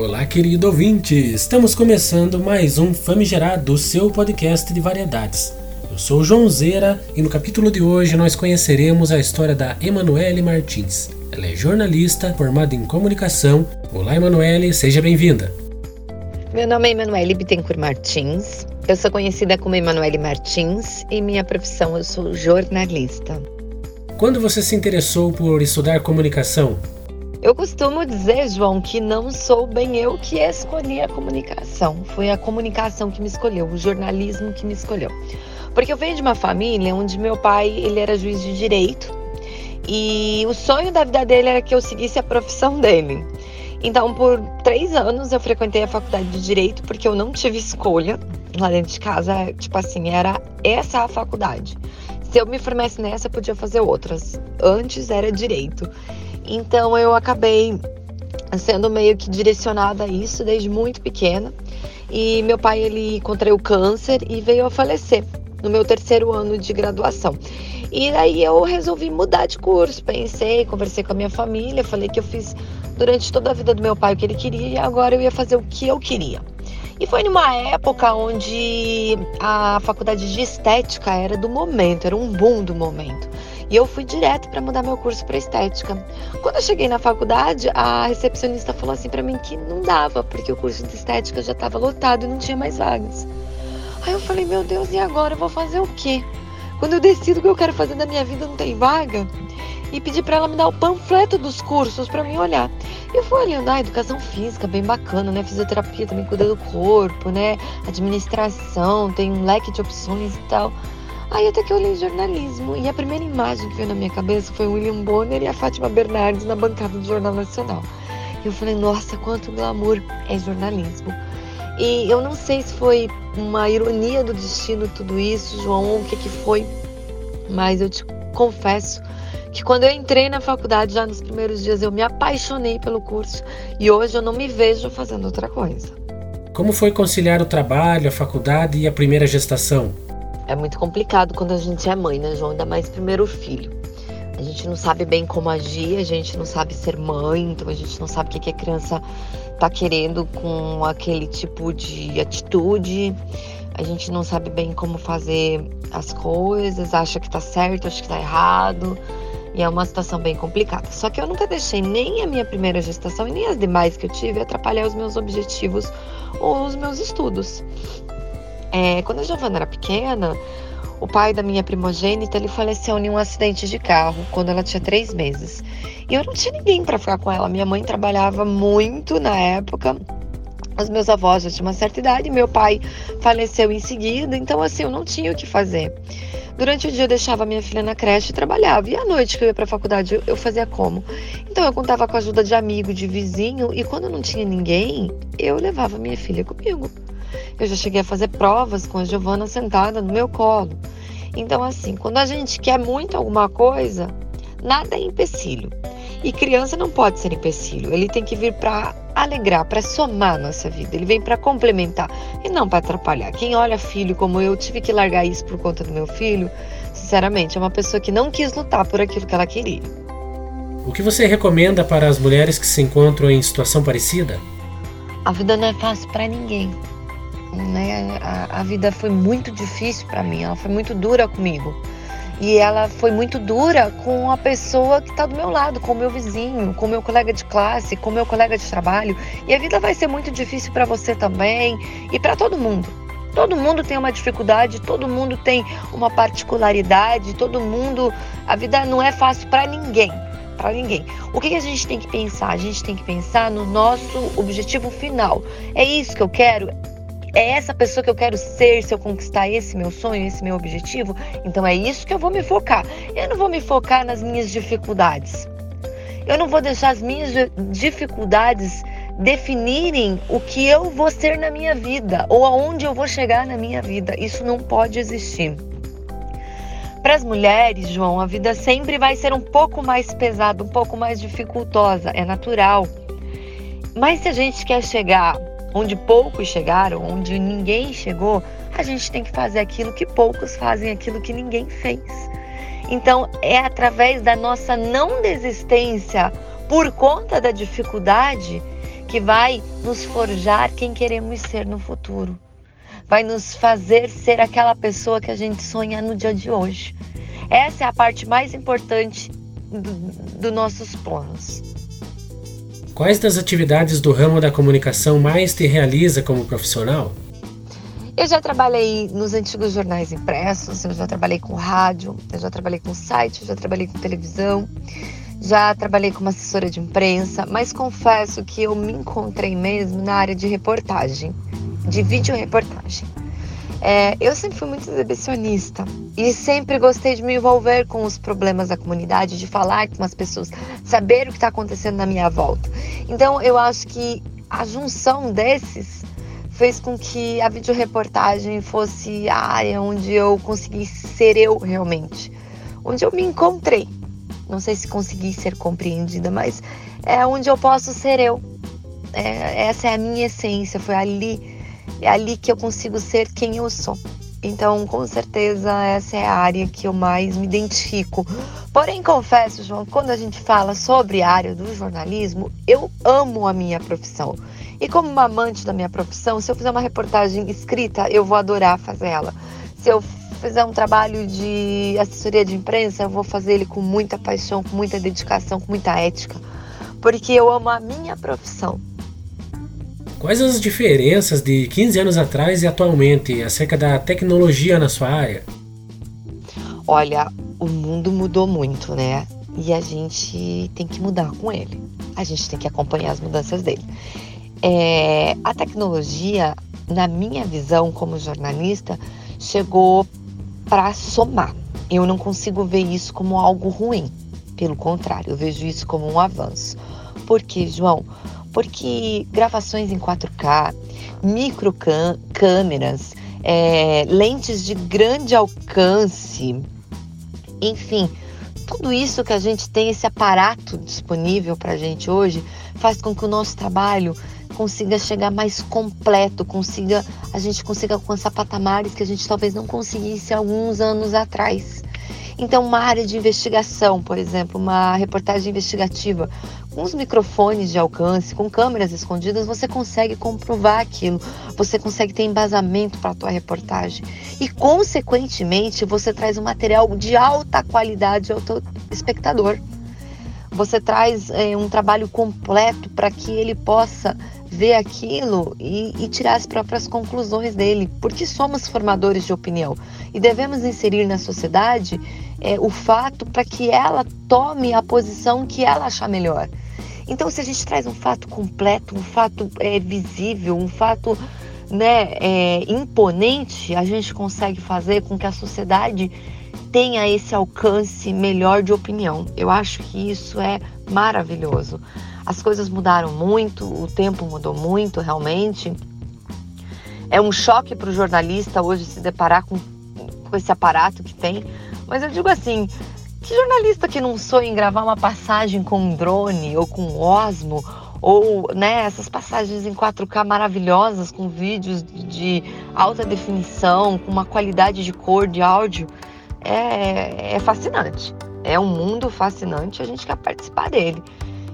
Olá, querido ouvinte! Estamos começando mais um Famigerado, seu podcast de variedades. Eu sou o João Zeira e no capítulo de hoje nós conheceremos a história da Emanuele Martins. Ela é jornalista formada em comunicação. Olá, Emanuele, seja bem-vinda. Meu nome é Emanuele Bittencourt Martins. Eu sou conhecida como Emanuele Martins e minha profissão eu sou jornalista. Quando você se interessou por estudar comunicação? Eu costumo dizer, João, que não sou bem eu que escolhi a comunicação. Foi a comunicação que me escolheu, o jornalismo que me escolheu. Porque eu venho de uma família onde meu pai ele era juiz de direito e o sonho da vida dele era que eu seguisse a profissão dele. Então, por três anos eu frequentei a faculdade de direito porque eu não tive escolha lá dentro de casa. Tipo assim, era essa a faculdade. Se eu me formasse nessa, eu podia fazer outras. Antes era direito. Então eu acabei sendo meio que direcionada a isso desde muito pequena. E meu pai ele contraiu câncer e veio a falecer no meu terceiro ano de graduação. E aí eu resolvi mudar de curso. Pensei, conversei com a minha família, falei que eu fiz durante toda a vida do meu pai o que ele queria e agora eu ia fazer o que eu queria. E foi numa época onde a faculdade de estética era do momento, era um boom do momento. E eu fui direto para mudar meu curso para estética. Quando eu cheguei na faculdade, a recepcionista falou assim para mim que não dava, porque o curso de estética já estava lotado e não tinha mais vagas. Aí eu falei, meu Deus, e agora eu vou fazer o quê? Quando eu decido o que eu quero fazer na minha vida, não tem vaga? E pedi para ela me dar o panfleto dos cursos para mim olhar. Eu fui olhando, ah, educação física, bem bacana, né? Fisioterapia também cuida do corpo, né? Administração, tem um leque de opções e tal. Aí até que eu olhei jornalismo e a primeira imagem que veio na minha cabeça foi o William Bonner e a Fátima Bernardes na bancada do Jornal Nacional. E eu falei, nossa, quanto glamour é jornalismo. E eu não sei se foi uma ironia do destino tudo isso, João, o que, que foi, mas eu te confesso que quando eu entrei na faculdade, já nos primeiros dias, eu me apaixonei pelo curso e hoje eu não me vejo fazendo outra coisa. Como foi conciliar o trabalho, a faculdade e a primeira gestação? É muito complicado quando a gente é mãe, né, João? Ainda mais primeiro filho. A gente não sabe bem como agir, a gente não sabe ser mãe, então a gente não sabe o que a criança tá querendo com aquele tipo de atitude. A gente não sabe bem como fazer as coisas, acha que tá certo, acha que tá errado. E é uma situação bem complicada. Só que eu nunca deixei nem a minha primeira gestação e nem as demais que eu tive atrapalhar os meus objetivos ou os meus estudos. É, quando a Giovana era pequena, o pai da minha primogênita ele faleceu em um acidente de carro quando ela tinha três meses. E eu não tinha ninguém para ficar com ela. Minha mãe trabalhava muito na época. Os meus avós já tinham uma certa idade, meu pai faleceu em seguida, então assim, eu não tinha o que fazer. Durante o dia eu deixava minha filha na creche e trabalhava. E à noite que eu ia para a faculdade, eu fazia como? Então eu contava com a ajuda de amigo, de vizinho, e quando não tinha ninguém, eu levava minha filha comigo. Eu já cheguei a fazer provas com a Giovana sentada no meu colo. Então, assim, quando a gente quer muito alguma coisa, nada é empecilho. E criança não pode ser empecilho. Ele tem que vir para alegrar, para somar a nossa vida. Ele vem para complementar e não para atrapalhar. Quem olha filho como eu, tive que largar isso por conta do meu filho, sinceramente, é uma pessoa que não quis lutar por aquilo que ela queria. O que você recomenda para as mulheres que se encontram em situação parecida? A vida não é fácil para ninguém né? A, a vida foi muito difícil para mim, ela foi muito dura comigo. E ela foi muito dura com a pessoa que está do meu lado, com o meu vizinho, com o meu colega de classe, com o meu colega de trabalho. E a vida vai ser muito difícil para você também e para todo mundo. Todo mundo tem uma dificuldade, todo mundo tem uma particularidade, todo mundo. A vida não é fácil para ninguém. Para ninguém. O que, que a gente tem que pensar? A gente tem que pensar no nosso objetivo final. É isso que eu quero? É essa pessoa que eu quero ser se eu conquistar esse meu sonho, esse meu objetivo? Então é isso que eu vou me focar. Eu não vou me focar nas minhas dificuldades. Eu não vou deixar as minhas dificuldades definirem o que eu vou ser na minha vida ou aonde eu vou chegar na minha vida. Isso não pode existir. Para as mulheres, João, a vida sempre vai ser um pouco mais pesada, um pouco mais dificultosa, é natural. Mas se a gente quer chegar onde poucos chegaram, onde ninguém chegou, a gente tem que fazer aquilo que poucos fazem, aquilo que ninguém fez. Então, é através da nossa não desistência por conta da dificuldade que vai nos forjar quem queremos ser no futuro. Vai nos fazer ser aquela pessoa que a gente sonha no dia de hoje. Essa é a parte mais importante dos do nossos planos. Quais das atividades do ramo da comunicação mais te realiza como profissional? Eu já trabalhei nos antigos jornais impressos, eu já trabalhei com rádio, eu já trabalhei com site, eu já trabalhei com televisão, já trabalhei como assessora de imprensa, mas confesso que eu me encontrei mesmo na área de reportagem, de vídeo reportagem. É, eu sempre fui muito exibicionista e sempre gostei de me envolver com os problemas da comunidade, de falar com as pessoas, saber o que está acontecendo na minha volta. Então eu acho que a junção desses fez com que a videoreportagem fosse a área onde eu consegui ser eu realmente, onde eu me encontrei. Não sei se consegui ser compreendida, mas é onde eu posso ser eu. É, essa é a minha essência, foi ali é ali que eu consigo ser quem eu sou. Então, com certeza, essa é a área que eu mais me identifico. Porém, confesso, João, quando a gente fala sobre a área do jornalismo, eu amo a minha profissão. E como uma amante da minha profissão, se eu fizer uma reportagem escrita, eu vou adorar fazer ela. Se eu fizer um trabalho de assessoria de imprensa, eu vou fazer ele com muita paixão, com muita dedicação, com muita ética. Porque eu amo a minha profissão. Quais as diferenças de 15 anos atrás e atualmente acerca da tecnologia na sua área? Olha, o mundo mudou muito, né? E a gente tem que mudar com ele. A gente tem que acompanhar as mudanças dele. É, a tecnologia, na minha visão como jornalista, chegou para somar. Eu não consigo ver isso como algo ruim. Pelo contrário, eu vejo isso como um avanço. Por quê, João? Porque gravações em 4K, microcâmeras, é, lentes de grande alcance, enfim, tudo isso que a gente tem, esse aparato disponível para a gente hoje, faz com que o nosso trabalho consiga chegar mais completo, consiga a gente consiga alcançar patamares que a gente talvez não conseguisse alguns anos atrás. Então, uma área de investigação, por exemplo, uma reportagem investigativa, com os microfones de alcance, com câmeras escondidas, você consegue comprovar aquilo, você consegue ter embasamento para a tua reportagem e, consequentemente, você traz um material de alta qualidade ao teu espectador. Você traz é, um trabalho completo para que ele possa ver aquilo e, e, tirar as próprias conclusões dele, porque somos formadores de opinião e devemos inserir na sociedade é, o fato para que ela tome a posição que ela achar melhor. Então, se a gente traz um fato completo, um fato é, visível, um fato né, é, imponente, a gente consegue fazer com que a sociedade tenha esse alcance melhor de opinião. Eu acho que isso é maravilhoso. As coisas mudaram muito, o tempo mudou muito, realmente. É um choque para o jornalista hoje se deparar com, com esse aparato que tem, mas eu digo assim, que jornalista que não sonha em gravar uma passagem com um drone ou com um osmo ou né, essas passagens em 4K maravilhosas com vídeos de alta definição, com uma qualidade de cor, de áudio, é, é fascinante. É um mundo fascinante, a gente quer participar dele.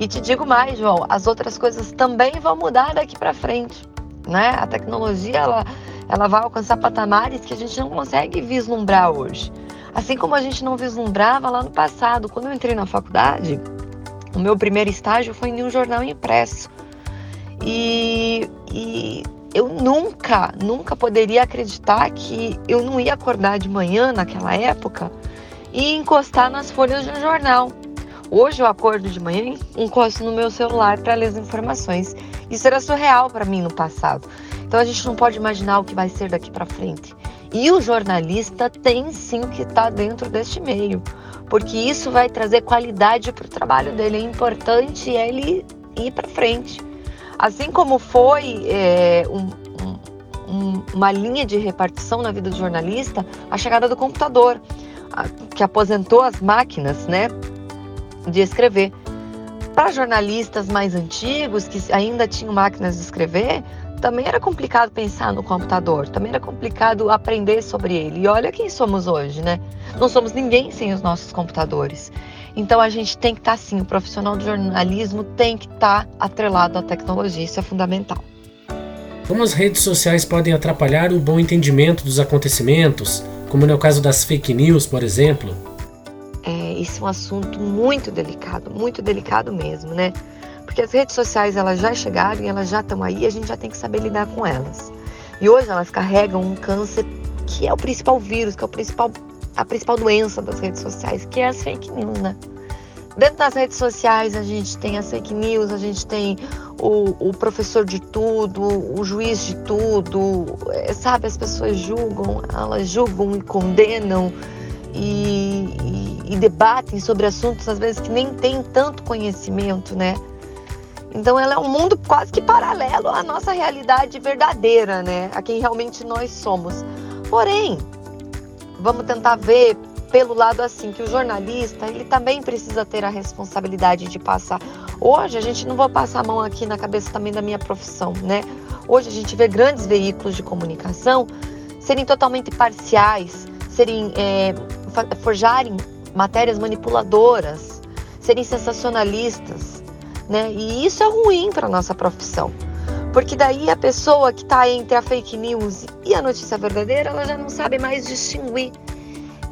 E te digo mais, João, as outras coisas também vão mudar daqui para frente, né? A tecnologia ela, ela vai alcançar patamares que a gente não consegue vislumbrar hoje. Assim como a gente não vislumbrava lá no passado. Quando eu entrei na faculdade, o meu primeiro estágio foi em um jornal impresso. E, e eu nunca, nunca poderia acreditar que eu não ia acordar de manhã naquela época e encostar nas folhas de um jornal. Hoje eu acordo de manhã e encosto no meu celular para ler as informações. Isso era surreal para mim no passado. Então a gente não pode imaginar o que vai ser daqui para frente. E o jornalista tem sim que estar tá dentro deste meio, porque isso vai trazer qualidade para o trabalho dele. É importante ele ir para frente. Assim como foi é, um, um, uma linha de repartição na vida do jornalista, a chegada do computador, que aposentou as máquinas né, de escrever. Para jornalistas mais antigos, que ainda tinham máquinas de escrever, também era complicado pensar no computador, também era complicado aprender sobre ele. E olha quem somos hoje, né? Não somos ninguém sem os nossos computadores. Então a gente tem que estar tá, sim, o profissional do jornalismo tem que estar tá atrelado à tecnologia, isso é fundamental. Como as redes sociais podem atrapalhar o bom entendimento dos acontecimentos, como no caso das fake news, por exemplo? Isso é um assunto muito delicado, muito delicado mesmo, né? Porque as redes sociais elas já chegaram e elas já estão aí, a gente já tem que saber lidar com elas. E hoje elas carregam um câncer que é o principal vírus, que é o principal, a principal doença das redes sociais, que é as fake news, né? Dentro das redes sociais a gente tem as fake news, a gente tem o, o professor de tudo, o juiz de tudo, é, sabe? As pessoas julgam, elas julgam e condenam e, e, e debatem sobre assuntos às vezes que nem tem tanto conhecimento, né? Então ela é um mundo quase que paralelo à nossa realidade verdadeira, né? A quem realmente nós somos. Porém, vamos tentar ver pelo lado assim que o jornalista ele também precisa ter a responsabilidade de passar. Hoje a gente não vou passar a mão aqui na cabeça também da minha profissão, né? Hoje a gente vê grandes veículos de comunicação serem totalmente parciais, serem é, forjarem matérias manipuladoras, serem sensacionalistas, né? E isso é ruim para nossa profissão. Porque daí a pessoa que está entre a fake news e a notícia verdadeira, ela já não sabe mais distinguir.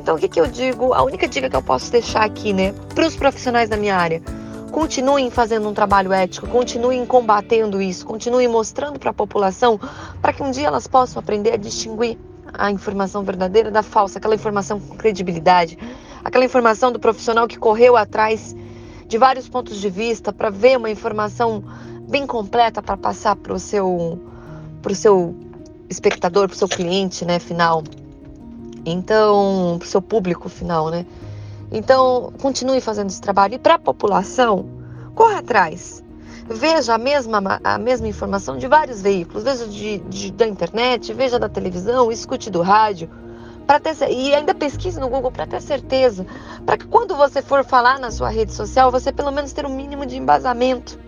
Então, o que, que eu digo? A única dica que eu posso deixar aqui, né, para os profissionais da minha área, continuem fazendo um trabalho ético, continuem combatendo isso, continuem mostrando para a população, para que um dia elas possam aprender a distinguir a informação verdadeira da falsa, aquela informação com credibilidade, aquela informação do profissional que correu atrás de vários pontos de vista para ver uma informação bem completa para passar para o seu, pro seu espectador, para o seu cliente, né, final. Então, para o seu público final, né? Então, continue fazendo esse trabalho. E para a população, corra atrás. Veja a mesma, a mesma informação de vários veículos. Veja de, de da internet, veja da televisão, escute do rádio. Ter, e ainda pesquise no Google para ter certeza. Para que quando você for falar na sua rede social, você pelo menos ter um mínimo de embasamento.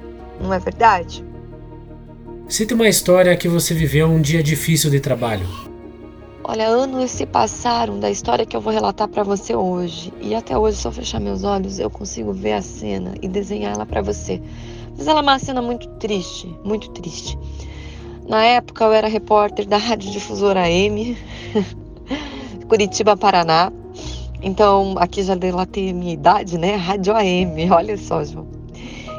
Não é verdade? Cite uma história que você viveu um dia difícil de trabalho. Olha, anos se passaram da história que eu vou relatar para você hoje. E até hoje, se eu fechar meus olhos, eu consigo ver a cena e desenhar ela para você. Mas ela é uma cena muito triste, muito triste. Na época, eu era repórter da Rádio Difusora AM, Curitiba, Paraná. Então, aqui já delatei a minha idade, né? Rádio AM, olha só, João.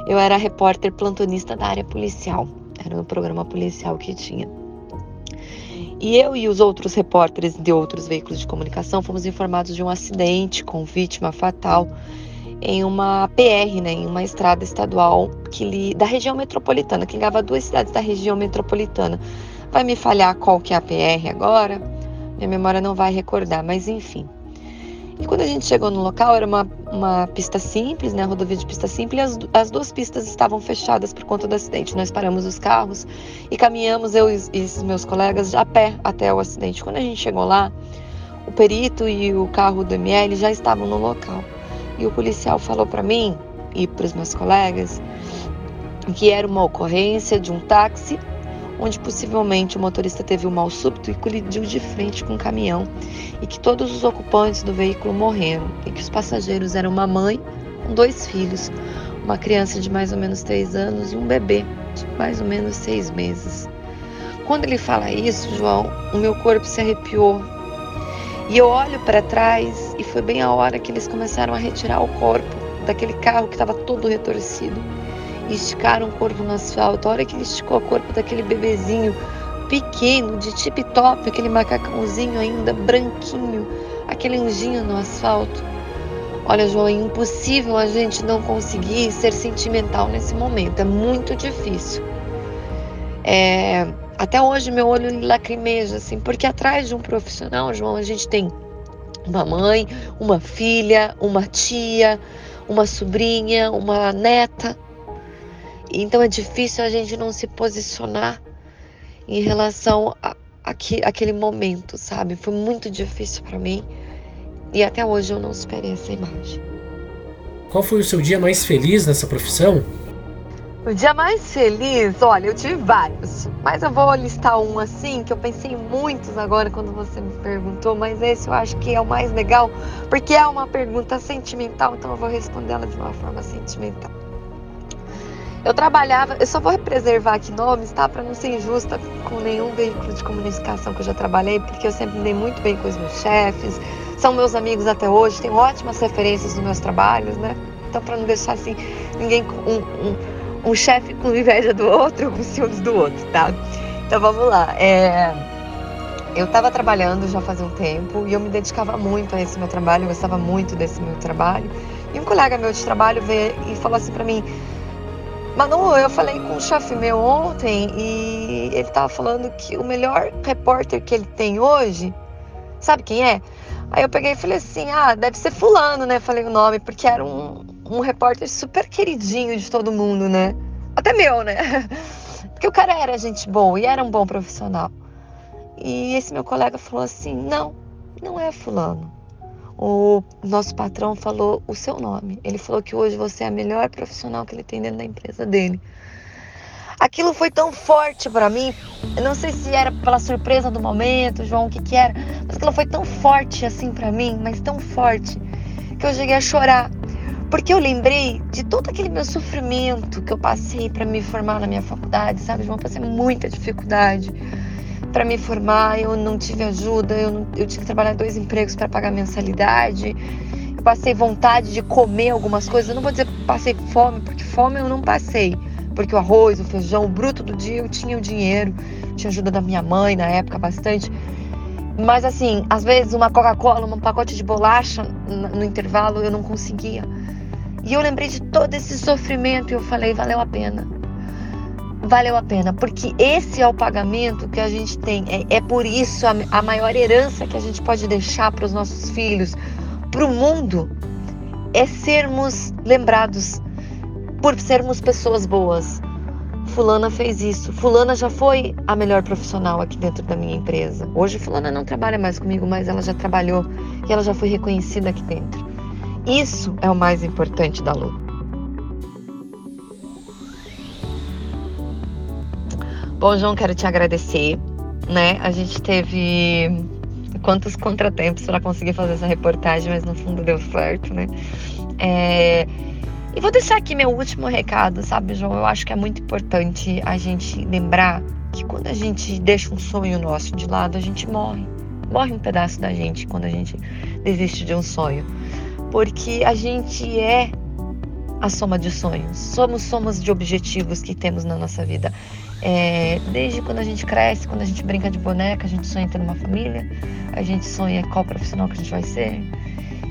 Eu era repórter plantonista da área policial. Era um programa policial que tinha. E eu e os outros repórteres de outros veículos de comunicação fomos informados de um acidente com vítima fatal em uma PR, né, em uma estrada estadual que li, da região metropolitana, que ligava duas cidades da região metropolitana. Vai me falhar qual que é a PR agora? Minha memória não vai recordar, mas enfim. E quando a gente chegou no local, era uma, uma pista simples, né, rodovia de pista simples, as, as duas pistas estavam fechadas por conta do acidente. Nós paramos os carros e caminhamos, eu e, esses meus colegas, a pé até o acidente. Quando a gente chegou lá, o perito e o carro do ML já estavam no local. E o policial falou para mim e para os meus colegas que era uma ocorrência de um táxi onde possivelmente o motorista teve um mal súbito e colidiu de frente com um caminhão, e que todos os ocupantes do veículo morreram, e que os passageiros eram uma mãe com dois filhos, uma criança de mais ou menos três anos e um bebê de mais ou menos seis meses. Quando ele fala isso, João, o meu corpo se arrepiou. E eu olho para trás e foi bem a hora que eles começaram a retirar o corpo daquele carro que estava todo retorcido esticaram o corpo no asfalto. A hora que ele esticou o corpo daquele bebezinho pequeno, de tip top, aquele macacãozinho ainda branquinho, aquele anjinho no asfalto. Olha, João, é impossível a gente não conseguir ser sentimental nesse momento. É muito difícil. É, até hoje meu olho lacrimeja, assim, porque atrás de um profissional, João, a gente tem uma mãe, uma filha, uma tia, uma sobrinha, uma neta. Então é difícil a gente não se posicionar em relação a, a que, aquele momento, sabe? Foi muito difícil para mim e até hoje eu não superei essa imagem. Qual foi o seu dia mais feliz nessa profissão? O dia mais feliz, olha, eu tive vários, mas eu vou listar um assim, que eu pensei em muitos agora quando você me perguntou, mas esse eu acho que é o mais legal, porque é uma pergunta sentimental, então eu vou responder ela de uma forma sentimental. Eu trabalhava, eu só vou preservar aqui nomes, tá? Para não ser injusta com nenhum veículo de comunicação que eu já trabalhei, porque eu sempre me dei muito bem com os meus chefes, são meus amigos até hoje, tenho ótimas referências nos meus trabalhos, né? Então, para não deixar assim, ninguém um, um um chefe com inveja do outro, com ciúmes do outro, tá? Então vamos lá. É... Eu estava trabalhando já fazia um tempo e eu me dedicava muito a esse meu trabalho, eu gostava muito desse meu trabalho. E um colega meu de trabalho veio e falou assim para mim: Manu, eu falei com um chefe meu ontem e ele estava falando que o melhor repórter que ele tem hoje, sabe quem é? Aí eu peguei e falei assim: ah, deve ser Fulano, né? Falei o nome, porque era um, um repórter super queridinho de todo mundo, né? Até meu, né? Porque o cara era gente boa e era um bom profissional. E esse meu colega falou assim: não, não é Fulano. O nosso patrão falou o seu nome. Ele falou que hoje você é a melhor profissional que ele tem dentro da empresa dele. Aquilo foi tão forte para mim. Eu não sei se era pela surpresa do momento, João, o que que era, mas aquilo foi tão forte assim para mim, mas tão forte que eu cheguei a chorar. Porque eu lembrei de todo aquele meu sofrimento que eu passei para me formar na minha faculdade, sabe, João? Passei muita dificuldade para me formar, eu não tive ajuda, eu, não, eu tive que trabalhar dois empregos para pagar mensalidade. Eu passei vontade de comer algumas coisas. Eu não vou dizer passei fome, porque fome eu não passei. Porque o arroz, o feijão, o bruto do dia eu tinha o dinheiro, tinha ajuda da minha mãe na época bastante. Mas assim, às vezes uma Coca-Cola, um pacote de bolacha no intervalo eu não conseguia. E eu lembrei de todo esse sofrimento e eu falei, valeu a pena. Valeu a pena, porque esse é o pagamento que a gente tem. É, é por isso a, a maior herança que a gente pode deixar para os nossos filhos, para o mundo, é sermos lembrados por sermos pessoas boas. Fulana fez isso. Fulana já foi a melhor profissional aqui dentro da minha empresa. Hoje Fulana não trabalha mais comigo, mas ela já trabalhou e ela já foi reconhecida aqui dentro. Isso é o mais importante da luta. Bom, João, quero te agradecer, né? A gente teve quantos contratempos para conseguir fazer essa reportagem, mas no fundo deu certo, né? É... E vou deixar aqui meu último recado, sabe, João? Eu acho que é muito importante a gente lembrar que quando a gente deixa um sonho nosso de lado, a gente morre. Morre um pedaço da gente quando a gente desiste de um sonho porque a gente é a soma de sonhos, somos somos de objetivos que temos na nossa vida. É, desde quando a gente cresce, quando a gente brinca de boneca, a gente sonha em ter uma família, a gente sonha qual profissional que a gente vai ser.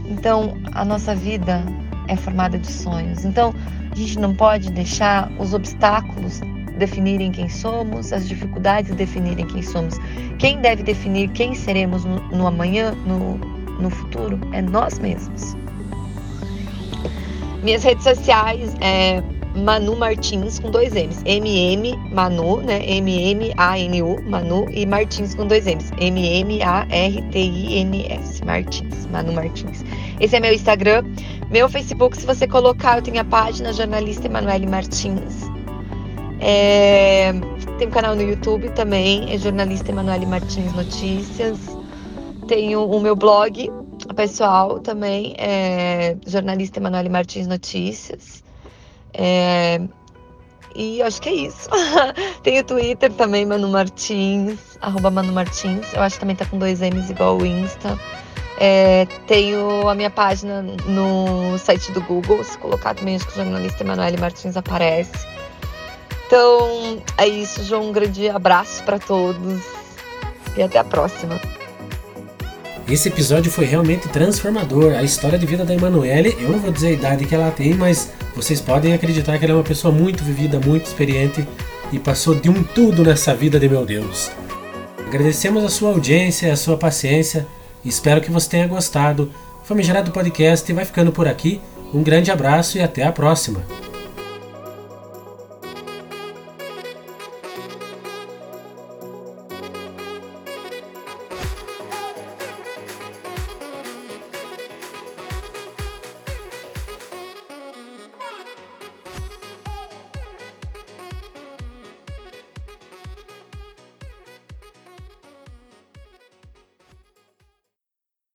Então, a nossa vida é formada de sonhos. Então, a gente não pode deixar os obstáculos definirem quem somos, as dificuldades definirem quem somos. Quem deve definir quem seremos no, no amanhã, no, no futuro, é nós mesmos. Minhas redes sociais é Manu Martins com dois M's. MM Manu, né? M-M-A-N-U, Manu e Martins com dois M's. M-M-A-R-T-I-N-S. Martins, Manu Martins. Esse é meu Instagram. Meu Facebook, se você colocar, eu tenho a página Jornalista Emanuele Martins. É, tem um canal no YouTube também, é Jornalista Emanuele Martins Notícias. Tenho o meu blog, pessoal também, é jornalista Emanuele Martins Notícias. É, e acho que é isso. Tem o Twitter também, Manu Martins, arroba Manu Martins. Eu acho que também tá com dois M's igual o Insta. É, tenho a minha página no site do Google. Se colocar também, acho que o jornalista Emanuele Martins aparece. Então é isso, João. Um grande abraço para todos e até a próxima. Esse episódio foi realmente transformador. A história de vida da Emanuele, eu não vou dizer a idade que ela tem, mas vocês podem acreditar que ela é uma pessoa muito vivida, muito experiente e passou de um tudo nessa vida de meu Deus. Agradecemos a sua audiência, a sua paciência espero que você tenha gostado. Famigerado Podcast vai ficando por aqui. Um grande abraço e até a próxima.